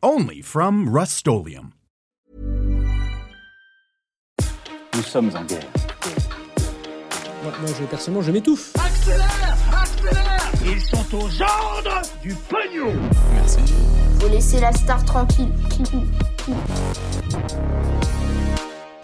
Only from Rust Nous sommes en guerre. Moi, moi, je, personnellement, je m'étouffe. Accélère Accélère Ils sont aux ordres du pognon Merci. Faut laisser la star tranquille.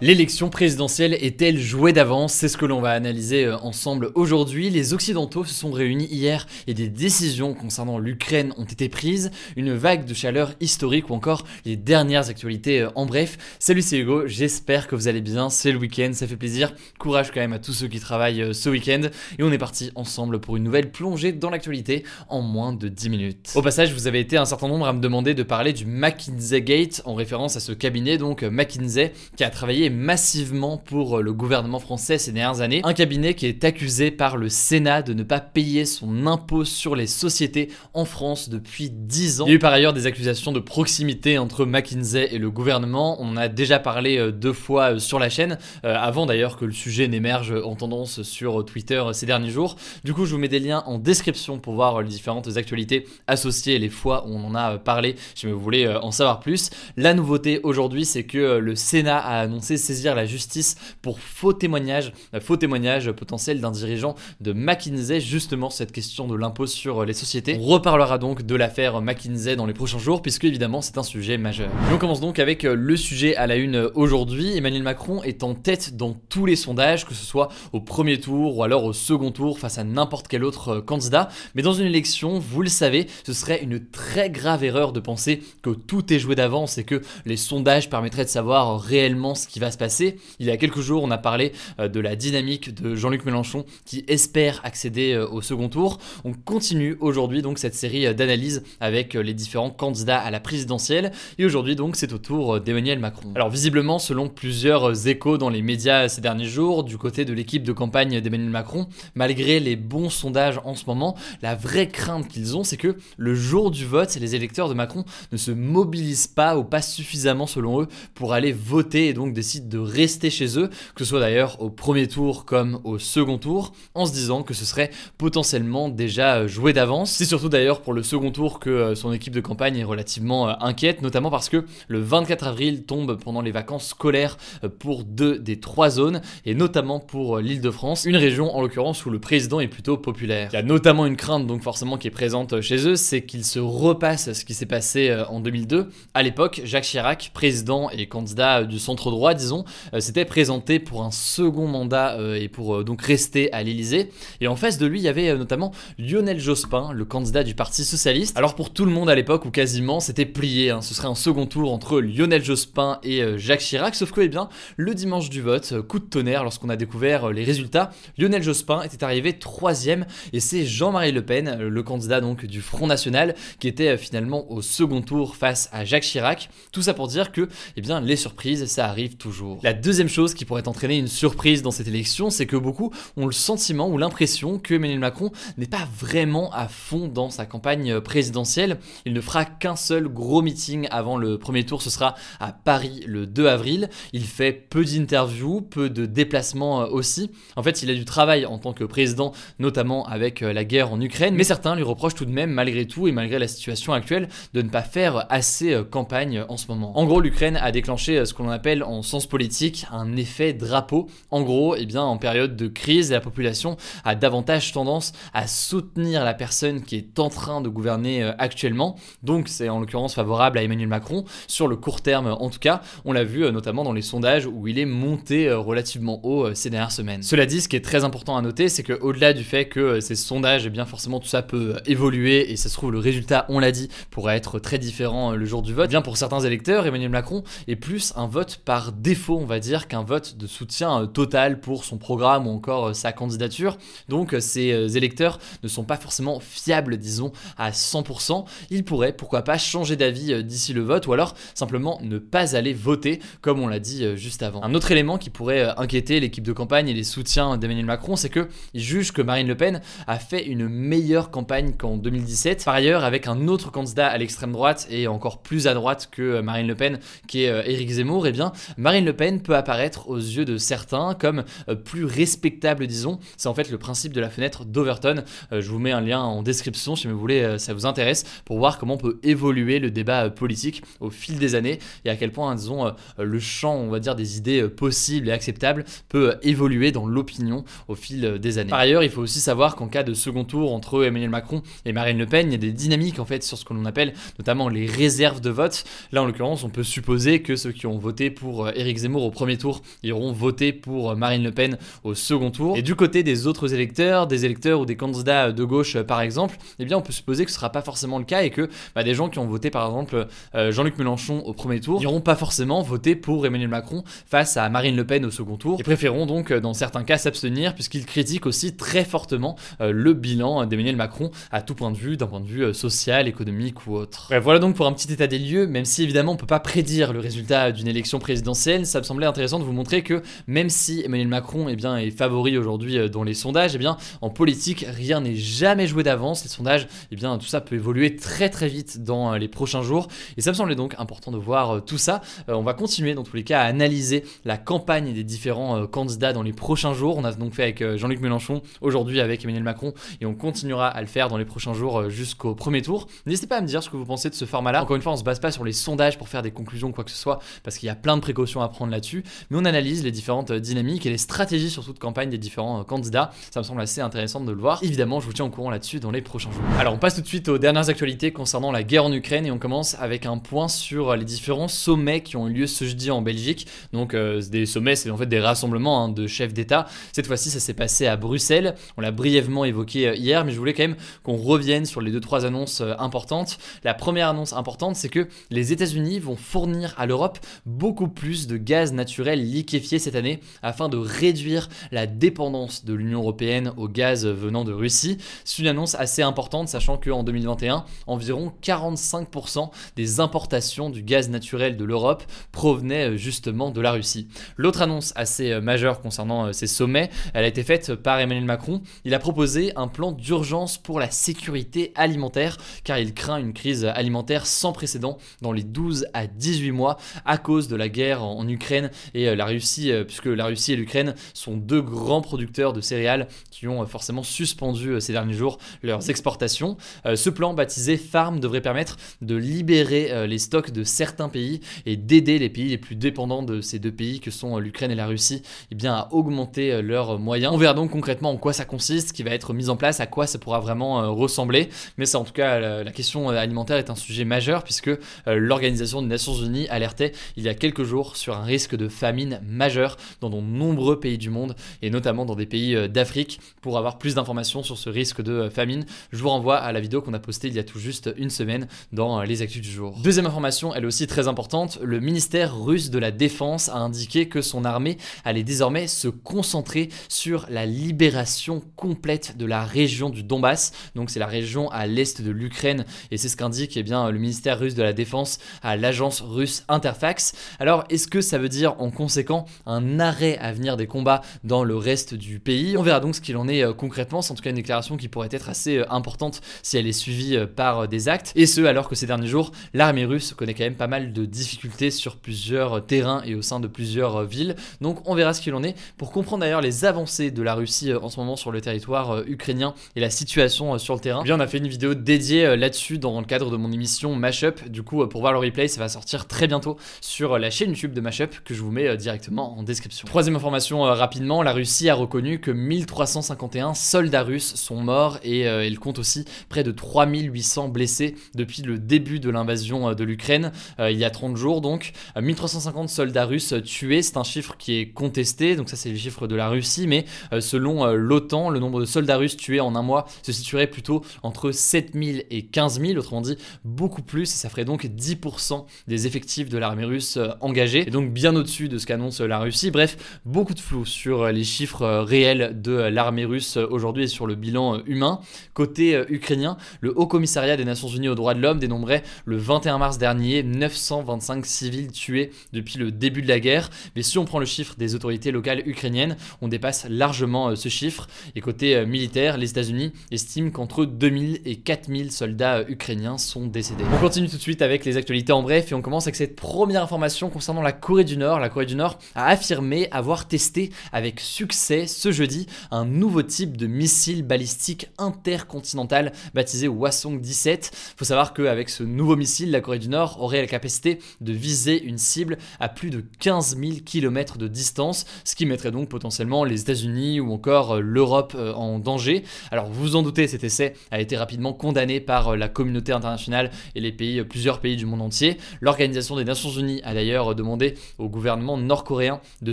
L'élection présidentielle est-elle jouée d'avance? C'est ce que l'on va analyser euh, ensemble aujourd'hui. Les Occidentaux se sont réunis hier et des décisions concernant l'Ukraine ont été prises. Une vague de chaleur historique ou encore les dernières actualités euh, en bref. Salut c'est Hugo, j'espère que vous allez bien. C'est le week-end, ça fait plaisir. Courage quand même à tous ceux qui travaillent euh, ce week-end. Et on est parti ensemble pour une nouvelle plongée dans l'actualité en moins de 10 minutes. Au passage, vous avez été un certain nombre à me demander de parler du McKinsey Gate en référence à ce cabinet, donc McKinsey, qui a travaillé massivement pour euh, le gouvernement français ces dernières années. Un cabinet qui est accusé par le Sénat de ne pas payer son impôt sur les sociétés en France depuis 10 ans. Il y a eu par ailleurs des accusations de proximité entre McKinsey et le gouvernement. On en a déjà parlé euh, deux fois euh, sur la chaîne, avant d'ailleurs que le sujet n'émerge en tendance sur Twitter ces derniers jours. Du coup, je vous mets des liens en description pour voir les différentes actualités associées les fois où on en a parlé si vous voulez en savoir plus. La nouveauté aujourd'hui, c'est que le Sénat a annoncé saisir la justice pour faux témoignage, euh, faux témoignage potentiel d'un dirigeant de McKinsey, justement cette question de l'impôt sur les sociétés. On reparlera donc de l'affaire McKinsey dans les prochains jours, puisque évidemment c'est un sujet majeur. Et on commence donc avec euh, le sujet à la une aujourd'hui. Emmanuel Macron est en tête dans tous les sondages, que ce soit au premier tour ou alors au second tour face à n'importe quel autre euh, candidat. Mais dans une élection, vous le savez, ce serait une très grave erreur de penser que tout est joué d'avance et que les sondages permettraient de savoir réellement ce qui va se passer. Il y a quelques jours, on a parlé euh, de la dynamique de Jean-Luc Mélenchon qui espère accéder euh, au second tour. On continue aujourd'hui donc cette série euh, d'analyses avec les différents candidats à la présidentielle. Et aujourd'hui donc c'est au tour d'Emmanuel Macron. Alors visiblement, selon plusieurs échos dans les médias ces derniers jours, du côté de l'équipe de campagne d'Emmanuel Macron, malgré les bons sondages en ce moment, la vraie crainte qu'ils ont, c'est que le jour du vote, les électeurs de Macron ne se mobilisent pas ou pas suffisamment selon eux pour aller voter et donc de rester chez eux, que ce soit d'ailleurs au premier tour comme au second tour, en se disant que ce serait potentiellement déjà euh, joué d'avance. C'est surtout d'ailleurs pour le second tour que euh, son équipe de campagne est relativement euh, inquiète, notamment parce que le 24 avril tombe pendant les vacances scolaires pour deux des trois zones, et notamment pour l'île de France, une région en l'occurrence où le président est plutôt populaire. Il y a notamment une crainte donc forcément qui est présente chez eux, c'est qu'il se repasse ce qui s'est passé en 2002. À l'époque, Jacques Chirac, président et candidat du centre droit, disons, euh, s'était présenté pour un second mandat euh, et pour euh, donc rester à l'Elysée. Et en face de lui, il y avait notamment Lionel Jospin, le candidat du Parti Socialiste. Alors pour tout le monde à l'époque, ou quasiment, c'était plié. Hein. Ce serait un second tour entre Lionel Jospin et Jacques Chirac. Sauf que, eh bien, le dimanche du vote, coup de tonnerre, lorsqu'on a découvert les résultats, Lionel Jospin était arrivé troisième et c'est Jean-Marie Le Pen, le candidat donc du Front National, qui était finalement au second tour face à Jacques Chirac. Tout ça pour dire que, eh bien, les surprises, ça arrive toujours. La deuxième chose qui pourrait entraîner une surprise dans cette élection, c'est que beaucoup ont le sentiment ou l'impression que Emmanuel Macron n'est pas vraiment à fond dans sa campagne présidentielle. Il ne fera qu'un seul gros meeting avant le premier tour, ce sera à Paris le 2 avril. Il fait peu d'interviews, peu de déplacements euh, aussi. En fait, il a du travail en tant que président, notamment avec euh, la guerre en Ukraine, mais certains lui reprochent tout de même, malgré tout et malgré la situation actuelle, de ne pas faire assez euh, campagne en ce moment. En gros, l'Ukraine a déclenché ce qu'on appelle en sens politique un effet drapeau. En gros, eh bien, en période de crise, la population a davantage tendance à soutenir la personne qui est en train de gouverner euh, actuellement. Donc c'est en l'occurrence favorable à Emmanuel Macron, sur le court terme en tout cas. On l'a vu euh, notamment dans les sondages où il est monté euh, relativement haut ces dernières semaines. Cela dit, ce qui est très important à noter, c'est qu'au-delà du fait que ces sondages, eh bien forcément tout ça peut évoluer et ça se trouve le résultat, on l'a dit, pourrait être très différent le jour du vote. Bien pour certains électeurs, Emmanuel Macron est plus un vote par défaut défaut, on va dire, qu'un vote de soutien total pour son programme ou encore sa candidature. Donc ces électeurs ne sont pas forcément fiables, disons, à 100%. Ils pourraient, pourquoi pas, changer d'avis d'ici le vote ou alors simplement ne pas aller voter, comme on l'a dit juste avant. Un autre élément qui pourrait inquiéter l'équipe de campagne et les soutiens d'Emmanuel Macron, c'est qu'ils jugent que Marine Le Pen a fait une meilleure campagne qu'en 2017. Par ailleurs, avec un autre candidat à l'extrême droite et encore plus à droite que Marine Le Pen, qui est euh, Éric Zemmour, eh bien, Marine Le Pen peut apparaître aux yeux de certains comme euh, plus respectable, disons. C'est en fait le principe de la fenêtre d'Overton. Euh, je vous mets un lien en description si vous voulez, ça vous intéresse, pour voir comment peut évoluer le débat politique au fil des années et à quel point, disons, le champ, on va dire, des idées possibles et acceptables peut évoluer dans l'opinion au fil des années. Par ailleurs, il faut aussi savoir qu'en cas de second tour entre Emmanuel Macron et Marine Le Pen, il y a des dynamiques en fait sur ce que l'on appelle notamment les réserves de vote. Là, en l'occurrence, on peut supposer que ceux qui ont voté pour euh, Éric Zemmour au premier tour iront voter pour euh, Marine Le Pen au second tour. Et du côté des autres électeurs, des électeurs ou des candidats de gauche euh, par exemple, eh bien, on peut supposer que ce sera pas forcément le cas et que bah, des gens qui ont voté par exemple Jean-Luc Mélenchon au premier tour n'iront pas forcément voter pour Emmanuel Macron face à Marine Le Pen au second tour et préféreront donc dans certains cas s'abstenir puisqu'ils critiquent aussi très fortement le bilan d'Emmanuel Macron à tout point de vue, d'un point de vue euh, social, économique ou autre. voilà donc pour un petit état des lieux, même si évidemment on peut pas prédire le résultat d'une élection présidentielle, ça me semblait intéressant de vous montrer que même si Emmanuel Macron eh bien, est favori aujourd'hui euh, dans les sondages, eh bien, en politique, rien n'est jamais joué d'avance. Les sondages, eh bien, tout ça peut évoluer très très vite dans euh, les prochains jours. Et ça me semblait donc important de voir tout ça. on va continuer dans tous les cas à analyser la campagne des différents candidats dans les prochains jours. On a donc fait avec Jean-Luc Mélenchon, aujourd'hui avec Emmanuel Macron, et on continuera à le faire dans les prochains jours euh, jusqu'au premier tour. N'hésitez pas à me dire ce que vous pensez de ce format-là. Encore une fois, on se base pas sur les sondages pour faire des conclusions quoi que ce soit, parce qu'il y a plein de précautions à prendre là-dessus, mais on analyse les différentes euh, dynamiques et les stratégies surtout de campagne des différents euh, candidats. Ça me semble assez intéressant de le voir. Évidemment, je vous tiens au courant là-dessus dans les prochains jours. Alors, on passe tout de suite aux dernières actualités concernant la guerre en Ukraine et on commence avec un point sur les différents sommets qui ont eu lieu ce jeudi en Belgique. Donc, des sommets, c'est en fait des rassemblements hein, de chefs d'État. Cette fois-ci, ça s'est passé à Bruxelles. On l'a brièvement évoqué hier, mais je voulais quand même qu'on revienne sur les deux trois annonces euh, importantes. La première annonce importante, c'est que les États-Unis vont fournir à l'Europe beaucoup plus de gaz naturel liquéfié cette année afin de réduire la dépendance de l'Union européenne au gaz venant de Russie. C'est une annonce assez importante, sachant qu'en 2021, environ 45% des importations du gaz naturel de l'Europe provenaient euh, justement de la Russie. L'autre annonce assez euh, majeure concernant ces sommets, elle a été faite par Emmanuel Macron. Il a proposé un plan d'urgence pour la sécurité alimentaire, car il craint une crise alimentaire sans précédent dans les 12 à 18 mois à cause de la guerre en Ukraine et euh, la Russie, euh, puisque la Russie et l'Ukraine sont deux grands producteurs de céréales qui ont euh, forcément suspendu ces derniers jours leurs exportations. Ce plan baptisé Farm devrait permettre de libérer les stocks de certains pays et d'aider les pays les plus dépendants de ces deux pays que sont l'Ukraine et la Russie eh bien, à augmenter leurs moyens. On verra donc concrètement en quoi ça consiste, qui va être mis en place, à quoi ça pourra vraiment ressembler. Mais c'est en tout cas la, question alimentaire est un sujet majeur puisque l'Organisation des Nations Unies alertait il y a quelques jours sur un risque de famine majeur dans de nombreux pays du monde et notamment dans des pays euh, d'Afrique. Pour avoir plus d'informations sur ce risque de euh, famine, je vous renvoie à la vidéo qu'on a postée il y a tout juste une semaine dans les actus du jour. Deuxième information, elle aussi très importante, le ministère russe de la Défense a indiqué que son armée allait désormais se concentrer sur la libération complète de la région du Donbass. Donc c'est la région à l'est de l'Ukraine et c'est ce qu'indique eh bien, le ministère russe de la Défense à l'agence russe Interfax. Alors est-ce que ça veut dire en conséquent un arrêt à venir des combats dans le reste du pays On verra donc ce qu'il en est euh, concrètement, c'est en tout cas une déclaration qui pourrait être assez euh, importante si elle est suivie euh, par des actes, et ce alors que ces derniers jours, l'armée russe connaît quand même pas mal de difficultés sur plusieurs terrains et au sein de plusieurs villes, donc on verra ce qu'il en est. Pour comprendre d'ailleurs les avancées de la Russie en ce moment sur le territoire ukrainien et la situation sur le terrain, eh bien on a fait une vidéo dédiée là-dessus dans le cadre de mon émission Mashup. Du coup, pour voir le replay, ça va sortir très bientôt sur la chaîne YouTube de Que je vous mets directement en description. Troisième information rapidement, la Russie a reconnu que 1351 soldats russes sont morts et elle compte aussi près de 3800 blessés depuis le début de l'invasion de l'Ukraine, il y a 30 jours donc. 1350 soldats russes tués, c'est un chiffre qui est contesté, donc ça c'est le chiffre de la Russie, mais selon l'OTAN, le nombre de soldats russes tués en un mois se situerait plutôt entre 7000 et 15 000, autrement dit beaucoup plus, et ça ferait donc 10% des effectifs de l'armée russe euh, engagés. Donc bien au-dessus de ce qu'annonce la Russie. Bref, beaucoup de flou sur les chiffres réels de l'armée russe aujourd'hui et sur le bilan humain. Côté ukrainien, le Haut Commissariat des Nations Unies aux droits de l'homme dénombrait le 21 mars dernier 925 civils tués depuis le début de la guerre. Mais si on prend le chiffre des autorités locales ukrainiennes, on dépasse largement ce chiffre. Et côté militaire, les États-Unis estiment qu'entre 2000 et 4000 soldats ukrainiens sont décédés. On continue tout de suite avec les actualités en bref et on commence avec cette première information concernant la La Corée du Nord a affirmé avoir testé avec succès ce jeudi un nouveau type de missile balistique intercontinental baptisé Hwasong 17. Faut savoir qu'avec ce nouveau missile, la Corée du Nord aurait la capacité de viser une cible à plus de 15 000 km de distance, ce qui mettrait donc potentiellement les États-Unis ou encore euh, l'Europe euh, en danger. Alors vous vous en doutez, cet essai a été rapidement condamné par euh, la communauté internationale et les pays, plusieurs pays du monde entier. L'Organisation des Nations Unies a d'ailleurs demandé au gouvernement nord-coréen de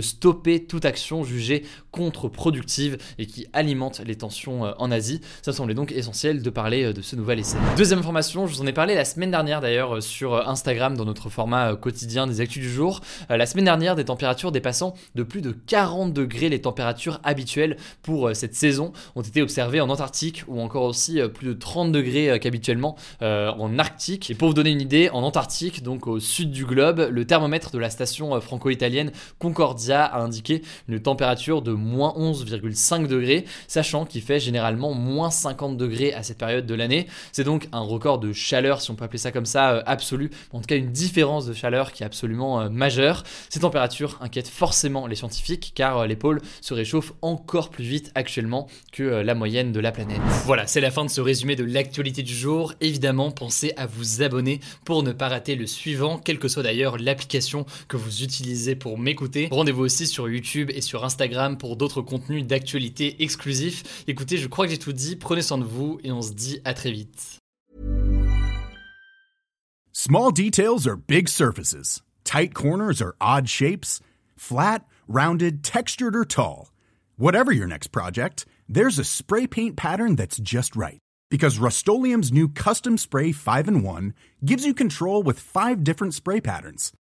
stopper toute action jugée contre-productive et qui alimente les tensions en Asie. Ça semblait donc essentiel de parler de ce nouvel essai. Deuxième information, je vous en ai parlé la semaine dernière d'ailleurs sur Instagram dans notre format quotidien des actus du jour. La semaine dernière, des températures dépassant de plus de 40 degrés les températures habituelles pour cette saison ont été observées en Antarctique ou encore aussi euh, plus de 30 degrés euh, qu'habituellement euh, en Arctique. Et pour vous donner une idée, en Antarctique, donc au sud du globe, le thermomètre de la station franco-italienne Concordia a indiqué une température de moins 11,5 degrés, sachant qu'il fait généralement moins 50 degrés à cette période de l'année. C'est donc un record de chaleur, si on peut appeler ça comme ça, absolu, en tout cas une différence de chaleur qui est absolument majeure. Ces températures inquiètent forcément les scientifiques car les pôles se réchauffent encore plus vite actuellement que la moyenne de la planète. Voilà, c'est la fin de ce résumé de l'actualité du jour. Évidemment, pensez à vous abonner pour ne pas rater le suivant, quelle que soit d'ailleurs l'application que vous utilisez pour m'écouter. Rendez-vous aussi sur YouTube et sur Instagram pour d'autres contenus d'actualité exclusifs. Écoutez, je crois que j'ai tout dit, prenez soin de vous et on se dit à très vite. Small details are big surfaces. Tight corners are odd shapes. Flat, rounded, textured or tall. Whatever your next project, there's a spray paint pattern that's just right. Because Rust new Custom Spray 5 and 1 gives you control with five different spray patterns.